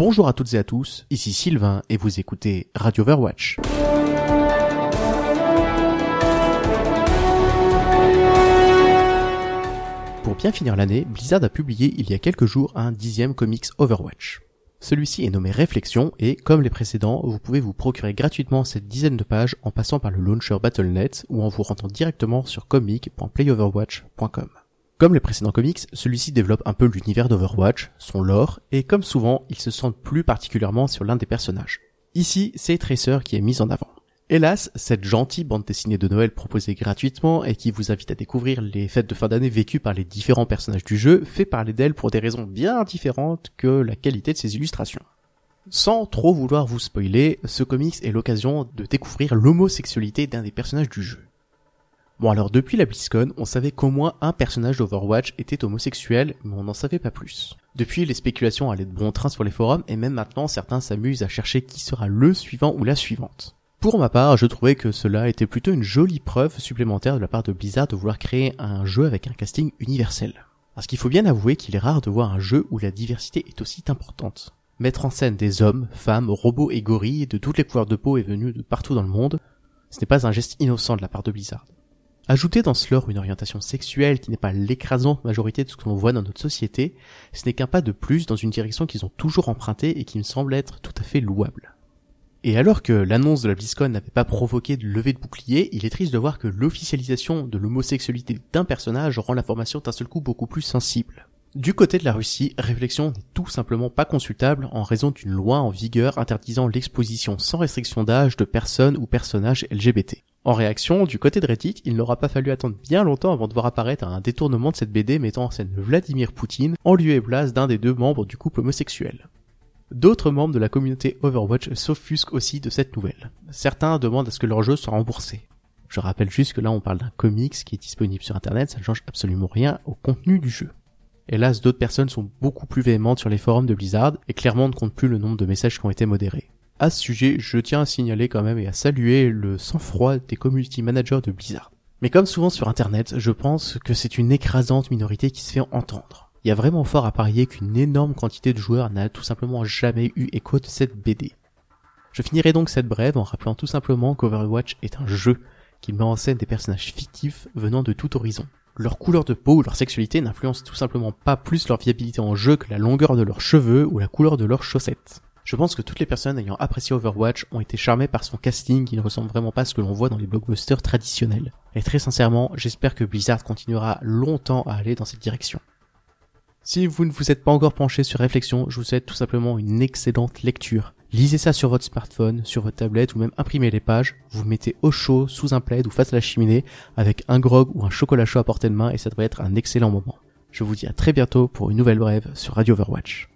Bonjour à toutes et à tous, ici Sylvain et vous écoutez Radio Overwatch. Pour bien finir l'année, Blizzard a publié il y a quelques jours un dixième comics Overwatch. Celui-ci est nommé Réflexion et, comme les précédents, vous pouvez vous procurer gratuitement cette dizaine de pages en passant par le launcher Battle.net ou en vous rendant directement sur comic.playoverwatch.com. Comme les précédents comics, celui-ci développe un peu l'univers d'Overwatch, son lore, et comme souvent, il se centre plus particulièrement sur l'un des personnages. Ici, c'est Tracer qui est mis en avant. Hélas, cette gentille bande dessinée de Noël proposée gratuitement et qui vous invite à découvrir les fêtes de fin d'année vécues par les différents personnages du jeu fait parler d'elle pour des raisons bien différentes que la qualité de ses illustrations. Sans trop vouloir vous spoiler, ce comics est l'occasion de découvrir l'homosexualité d'un des personnages du jeu. Bon alors depuis la BlizzCon, on savait qu'au moins un personnage d'Overwatch était homosexuel, mais on n'en savait pas plus. Depuis, les spéculations allaient de bon train sur les forums, et même maintenant certains s'amusent à chercher qui sera le suivant ou la suivante. Pour ma part, je trouvais que cela était plutôt une jolie preuve supplémentaire de la part de Blizzard de vouloir créer un jeu avec un casting universel. Parce qu'il faut bien avouer qu'il est rare de voir un jeu où la diversité est aussi importante. Mettre en scène des hommes, femmes, robots et gorilles de toutes les couleurs de peau et venus de partout dans le monde, ce n'est pas un geste innocent de la part de Blizzard. Ajouter dans lore une orientation sexuelle qui n'est pas l'écrasante majorité de ce que l'on voit dans notre société, ce n'est qu'un pas de plus dans une direction qu'ils ont toujours empruntée et qui me semble être tout à fait louable. Et alors que l'annonce de la BlizzCon n'avait pas provoqué de levée de bouclier, il est triste de voir que l'officialisation de l'homosexualité d'un personnage rend l'information d'un seul coup beaucoup plus sensible. Du côté de la Russie, réflexion n'est tout simplement pas consultable en raison d'une loi en vigueur interdisant l'exposition sans restriction d'âge de personnes ou personnages LGBT. En réaction, du côté de Reddit, il n'aura pas fallu attendre bien longtemps avant de voir apparaître un détournement de cette BD mettant en scène Vladimir Poutine en lieu et place d'un des deux membres du couple homosexuel. D'autres membres de la communauté Overwatch s'offusquent aussi de cette nouvelle. Certains demandent à ce que leur jeu soit remboursé. Je rappelle juste que là on parle d'un comics qui est disponible sur internet, ça ne change absolument rien au contenu du jeu. Hélas, d'autres personnes sont beaucoup plus véhémentes sur les forums de Blizzard et clairement ne comptent plus le nombre de messages qui ont été modérés. À ce sujet, je tiens à signaler quand même et à saluer le sang-froid des community managers de Blizzard. Mais comme souvent sur internet, je pense que c'est une écrasante minorité qui se fait entendre. Il y a vraiment fort à parier qu'une énorme quantité de joueurs n'a tout simplement jamais eu écho de cette BD. Je finirai donc cette brève en rappelant tout simplement qu'Overwatch est un jeu qui met en scène des personnages fictifs venant de tout horizon. Leur couleur de peau ou leur sexualité n'influencent tout simplement pas plus leur viabilité en jeu que la longueur de leurs cheveux ou la couleur de leurs chaussettes. Je pense que toutes les personnes ayant apprécié Overwatch ont été charmées par son casting qui ne ressemble vraiment pas à ce que l'on voit dans les blockbusters traditionnels. Et très sincèrement, j'espère que Blizzard continuera longtemps à aller dans cette direction. Si vous ne vous êtes pas encore penché sur réflexion, je vous souhaite tout simplement une excellente lecture. Lisez ça sur votre smartphone, sur votre tablette ou même imprimez les pages. Vous mettez au chaud, sous un plaid ou face à la cheminée avec un grog ou un chocolat chaud à portée de main et ça devrait être un excellent moment. Je vous dis à très bientôt pour une nouvelle brève sur Radio Overwatch.